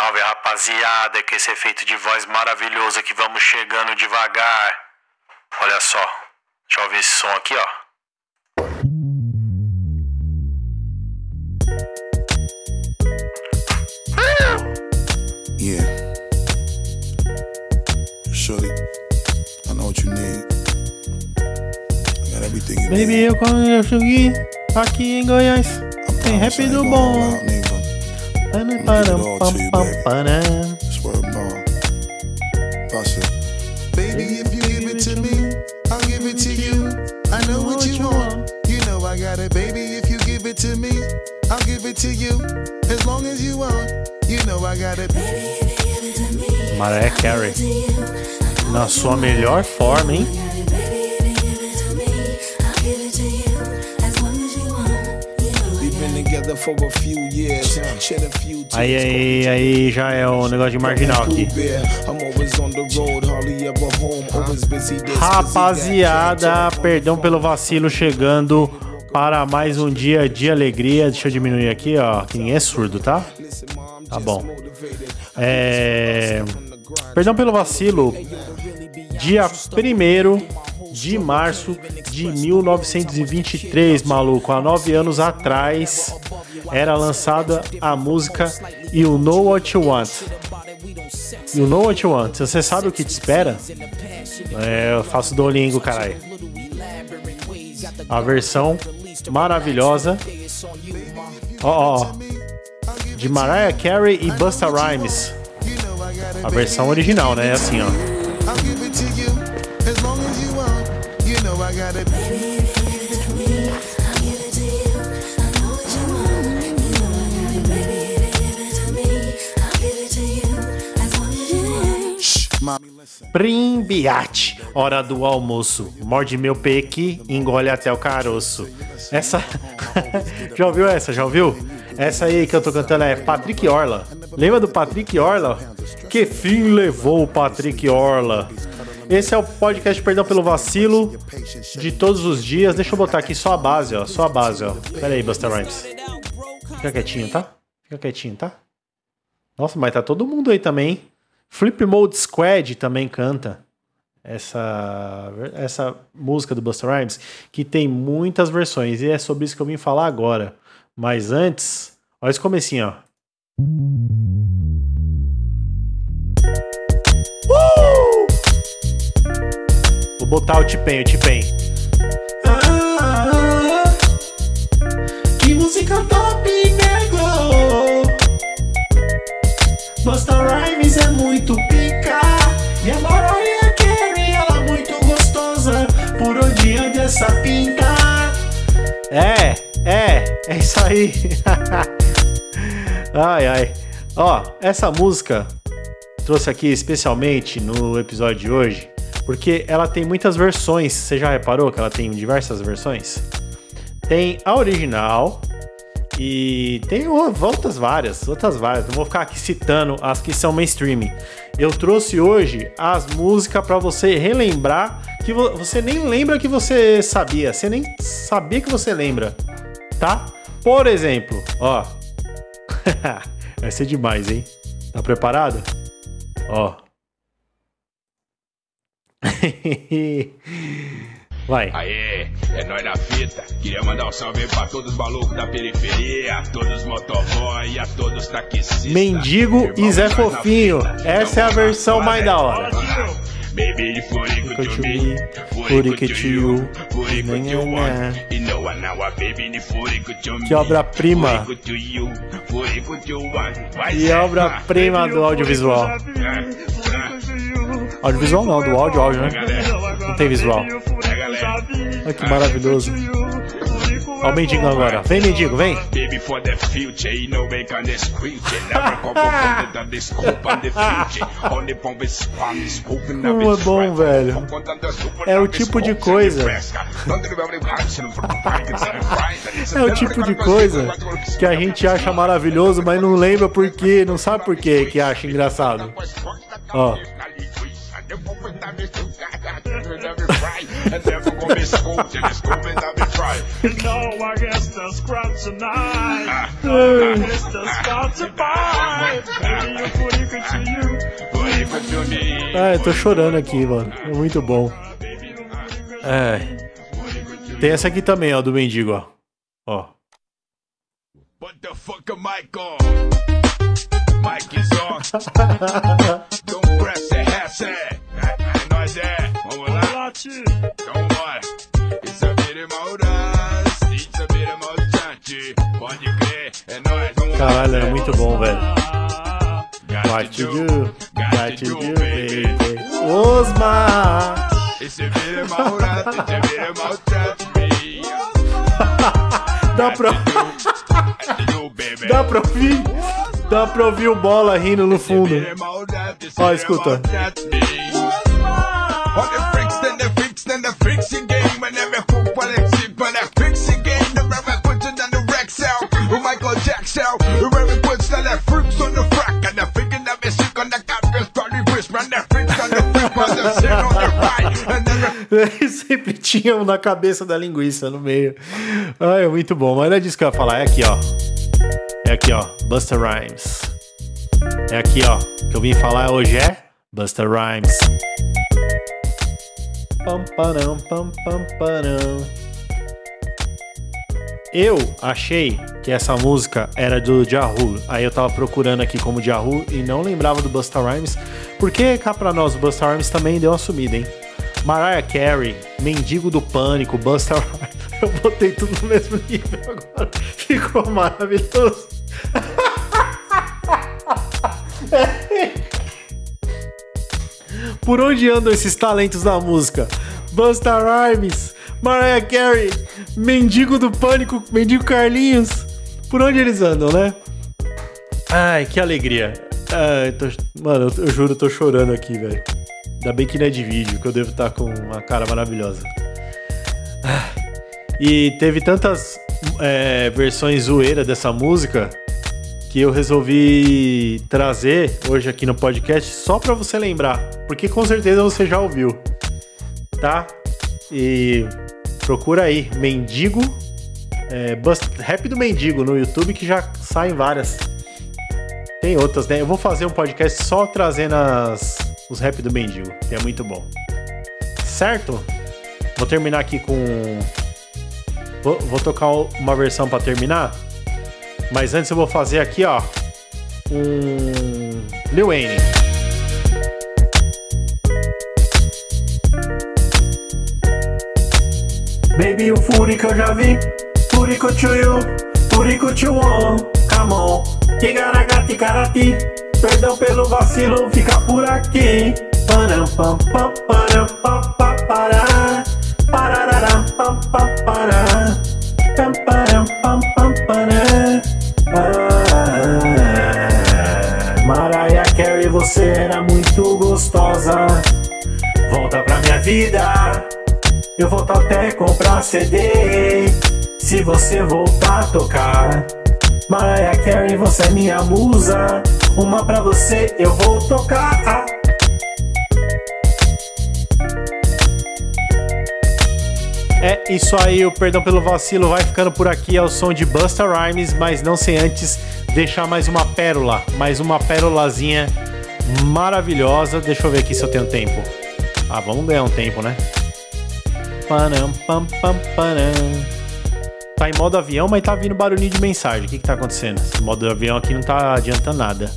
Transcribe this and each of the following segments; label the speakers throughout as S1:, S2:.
S1: Salve rapaziada, que esse efeito de voz maravilhoso que vamos chegando devagar. Olha só, deixa eu ouvir esse som aqui, ó.
S2: Yeah. Shorty, I know what you need. I got everything you
S3: Baby,
S2: need.
S3: eu consegui aqui em Goiás.
S2: I
S3: Tem rap do bom.
S2: It all to you, baby. Swear to God. Baby, if you give it to me, I'll give it to you. I know what you want. You know I got it, baby. If you give it to me, I'll give it to you. As long as you want, you know I got it.
S3: Mariah Carey. Na sua melhor forma, hein? Aí, aí, aí já é um negócio de marginal aqui.
S4: That.
S3: Rapaziada, perdão pelo vacilo chegando para mais um dia de alegria. Deixa eu diminuir aqui, ó, que ninguém é surdo, tá? Tá bom. É... Perdão pelo vacilo. Dia 1 de março de 1923, maluco. Há nove anos atrás era lançada a música You Know What You Want. You Know What You Want. Você sabe o que te espera? É, eu faço Duolingo, caralho. A versão maravilhosa. Ó, ó, ó. De Mariah Carey e Busta Rhymes. A versão original, né? Assim, ó. Primbiate, hora do almoço. Morde meu peque, engole até o caroço. Essa. Já ouviu essa? Já ouviu? Essa aí que eu tô cantando é Patrick Orla. Lembra do Patrick Orla? Que fim levou o Patrick Orla? Esse é o podcast Perdão pelo Vacilo de todos os dias. Deixa eu botar aqui só a base, ó. Só a base, ó. Pera aí, Buster Rhymes. Fica quietinho, tá? Fica quietinho, tá? Nossa, mas tá todo mundo aí também, hein? Flip Mode Squad também canta essa, essa música do Busta Rhymes, que tem muitas versões, e é sobre isso que eu vim falar agora. Mas antes, olha esse comecinho, ó. Uh! Vou botar o T-Pain, o T-Pain. Ah, que música top, Busta Rhymes é muito pica. E a Mariah Carey, ela é muito gostosa. Por onde anda essa pinta? É, é, é isso aí. Ai, ai. Ó, essa música Trouxe aqui especialmente no episódio de hoje Porque ela tem muitas versões. Você já reparou que ela tem diversas versões? Tem a original, e tem outras várias, outras várias. Não vou ficar aqui citando as que são mainstream. Eu trouxe hoje as músicas para você relembrar que vo- você nem lembra que você sabia, você nem sabia que você lembra, tá? Por exemplo, ó. Vai ser demais, hein? Tá preparado? Ó. Vai.
S5: Aê, é nóis fita. Queria mandar um salve pra todos os malucos da periferia, a todos os motoboy, a todos os taxistas.
S3: Mendigo
S5: Irmão,
S3: e Zé Fofinho. Essa é a versão mais da hora.
S5: Baby, to me, to you, to one. Não há baby, to me.
S3: Que obra-prima. E obra-prima do audiovisual. Audiovisual não, do áudio, áudio, né? Não tem visual. Olha que maravilhoso. Olha o mendigo agora. Vem, mendigo, vem. Como é bom, velho. É o tipo de coisa. É o tipo de coisa que a gente acha maravilhoso, mas não lembra por quê, não sabe por quê que acha engraçado. Ó.
S6: No, I guess the scrubs tonight. I guess the scouts are fine. Maybe you
S3: Ah, eu tô chorando aqui, mano. É muito bom. É. Tem essa aqui também, ó, do mendigo, ó. Ó.
S5: What the fuck am I on? Mike is on. Don't press the headset. É nóis, é. Vamos lá. Então bora. Isso é vira maldade. Isso é vira maldade. Pode crer. É nóis. Vamos.
S3: Caralho, é muito bom, velho.
S5: Got
S3: What
S5: to
S3: you
S5: do.
S3: Got to do, baby. Osmar!
S5: Esse vira maldade. Esse vira maldade.
S3: Dá pra,
S5: Do baby.
S3: dá pra ouvir? Dá pra ouvir o bola rindo no fundo. Ó, escuta.
S5: All the freaks, the freaks, the freaks game. And game. The puts it on the Michael. The puts the freaks on the frack. And the music on the. Probably whisper. And the freaks on the freak, the on the right. And then
S3: Sempre tinha um na cabeça da linguiça no meio. Ai, é muito bom. Mas não é disso que eu ia falar. É aqui, ó. É aqui, ó. Busta Rhymes. É aqui, ó. Que eu vim falar hoje é Busta Rhymes. Pam, param, pam, pam, param. Eu achei que essa música era do Yahoo. Aí eu tava procurando aqui como Yahoo e não lembrava do Busta Rhymes. Porque cá pra nós o Busta Rhymes também deu uma sumida, hein? Mariah Carey, Mendigo do Pânico, Busta Rhymes. Eu botei tudo no mesmo nível agora. Ficou maravilhoso. Por onde andam esses talentos da música? Busta Rhymes, Mariah Carey, Mendigo do Pânico, Mendigo Carlinhos. Por onde eles andam, né? Ai, que alegria. Ai, tô- Mano, eu, eu juro, eu tô chorando aqui, velho. Ainda bem que não é de vídeo, que eu devo estar com uma cara maravilhosa. Ah, E teve tantas é, versões zoeira dessa música que eu resolvi trazer hoje aqui no podcast só pra você lembrar, porque com certeza você já ouviu, tá? E procura aí, Mendigo, é, Bust- Rap do Mendigo no YouTube que já saem várias. Tem outras, né? Eu vou fazer um podcast só trazendo as, os rap do Mendigo, que é muito bom. Certo? Vou terminar aqui com. Vou, vou tocar uma versão pra terminar. Mas antes eu vou fazer aqui, ó. Um. Lil Wayne. Baby, o furi que eu já vi. Furico to you, furico to one. Come on. Tigaragati karati. Perdão pelo vacilo, fica por aqui. Param, pam, pam, param, pam, pam, pará. Parararam, pam, pam, pará. Pam, param, você era muito gostosa. Volta pra minha vida. Eu volto até comprar CD. Se você voltar a tocar. Mariah Carey, você é minha musa. Uma pra você eu vou tocar. É isso aí, o perdão pelo vacilo vai ficando por aqui ao som de Busta Rhymes, mas não sem antes deixar mais uma pérola, mais uma pérolazinha maravilhosa. Deixa eu ver aqui se eu tenho tempo. Ah, vamos ganhar um tempo, né? Panam, pam, pam, panam. Tá em modo avião, mas tá vindo barulhinho de mensagem. O que que tá acontecendo? Esse modo avião aqui não tá adiantando nada.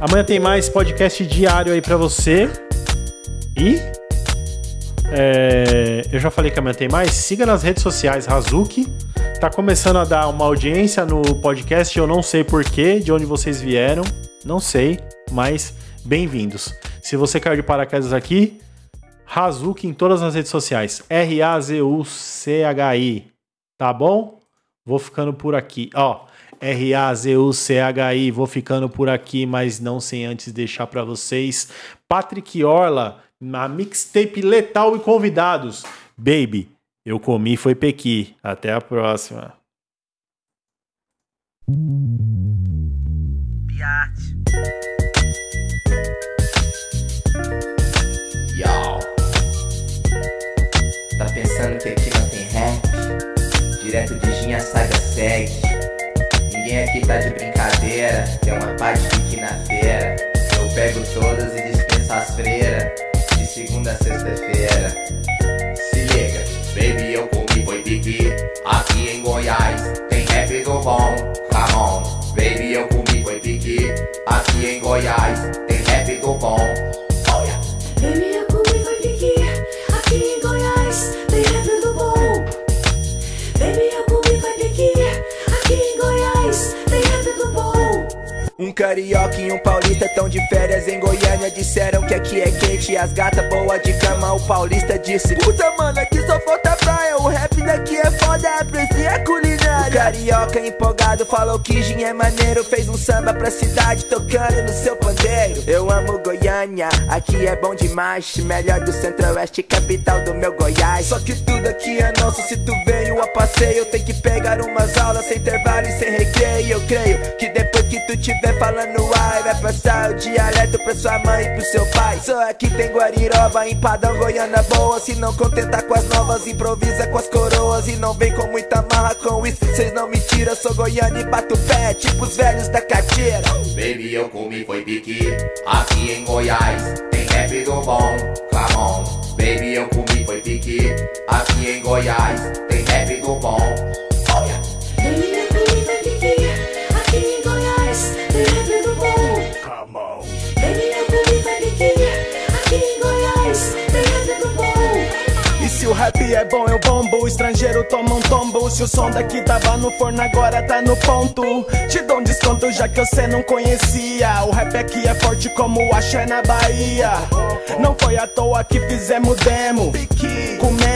S3: Amanhã tem mais podcast diário aí pra você. E é, eu já falei que amanhã tem mais. Siga nas redes sociais Razuki. Tá começando a dar uma audiência no podcast. Eu não sei porquê, de onde vocês vieram. Não sei, mas bem-vindos. Se você caiu de paraquedas aqui, Razuki em todas as redes sociais. R-A-Z-U-C-H-I. Tá bom? Vou ficando por aqui. Ó, R-A-Z-U-C-H-I. Vou ficando por aqui, mas não sem antes deixar pra vocês. Patrick Orla, na mixtape letal e convidados. Baby, eu comi foi pequi. Até a próxima.
S7: Yo. Pensando que aqui não tem rap? Direto de Ginha Saga segue. Ninguém aqui tá de brincadeira. Tem uma parte fique na feira. Eu pego todas e dispenso as freiras, de segunda a sexta-feira. Se liga, baby, eu comi foi piqui. Aqui em Goiás tem rap do bom, come on. Baby, eu comi foi piqui. Aqui em Goiás tem rap do bom.
S8: Carioca e um paulista tão de férias em Goiânia. Disseram que aqui é quente e as gatas boa de cama. O paulista disse Puta mano, aqui só falta praia O rap daqui é foda, aprecia a culinária. O carioca empolgado falou que gin é maneiro Fez um samba pra cidade tocando no seu pandeiro. Eu amo Goiânia, aqui é bom demais. Melhor do centro-oeste, capital do meu Goiás. Só que tudo aqui é nosso, se tu veio a passeio Tem que pegar umas aulas sem intervalo e sem recreio. Eu creio que depois que tu tiver falando ai Vai passar o dialeto pra sua mãe e pro seu pai. Só aqui tem Guariroba, empadão, Goiânia boa. Se não contentar com as novas, improvisa com as coroas E não vem com muita marra com isso, cês não me tiram Sou Goiânia e bato pé, tipo os velhos da carteira
S7: baby, eu comi foi piqui. Aqui em Goiás tem rap do bom, come on. Baby, eu comi foi piqui. Aqui em Goiás tem
S8: é bom, eu bombo. Estrangeiro toma um tombo. Se o som daqui tava no forno, agora tá no ponto. Te dou um desconto já que você não conhecia. O rap aqui é forte como o axé na Bahia. Não foi à toa que fizemos demo. Comemos,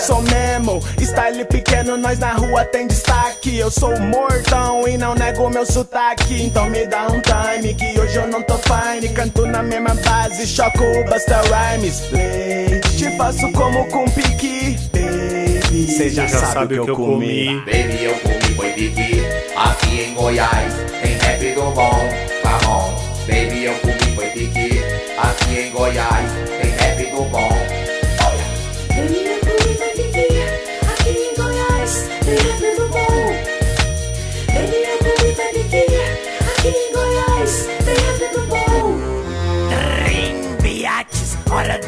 S8: sou memo. Style pequeno, nós na rua tem destaque. Eu sou mortão e não nego meu sotaque. Então me dá um time que hoje eu não tô fine. Canto na mesma base, choco o Busta Rhymes. Te faço como com pique, baby. Cê já,
S3: Já
S8: sabe, o que eu comi.
S7: baby, eu comi foi piqui. Aqui em Goiás tem rap do bom, come on. Baby, eu comi foi piqui. Aqui em Goiás tem rap do bom.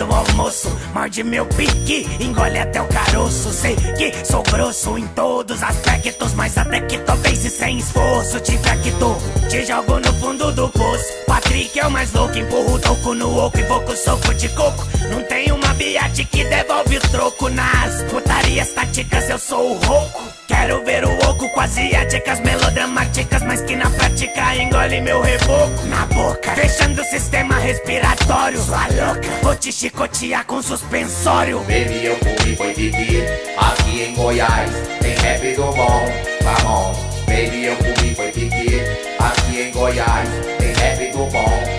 S9: Do
S10: almoço. Morde meu pique, engole até o caroço. Sei que sou grosso em todos os aspectos, mas até que talvez se sem esforço que tu te jogo no fundo do poço. Patrick é o mais louco, empurro o toco no oco e vou com soco de coco. Não tem uma biate que devolve o troco nas putarias táticas, eu sou o rouco. Quero ver o oco com asiáticas melodramáticas, mas que na prática engole meu reboco na boca. Fechando o sistema respiratório, sua louca. Vou te chicotear com suspensório.
S7: baby, eu comi foi piqui. Aqui em Goiás tem rap do bom, come on. Baby, eu comi foi piqui. Aqui em Goiás tem rap do bom.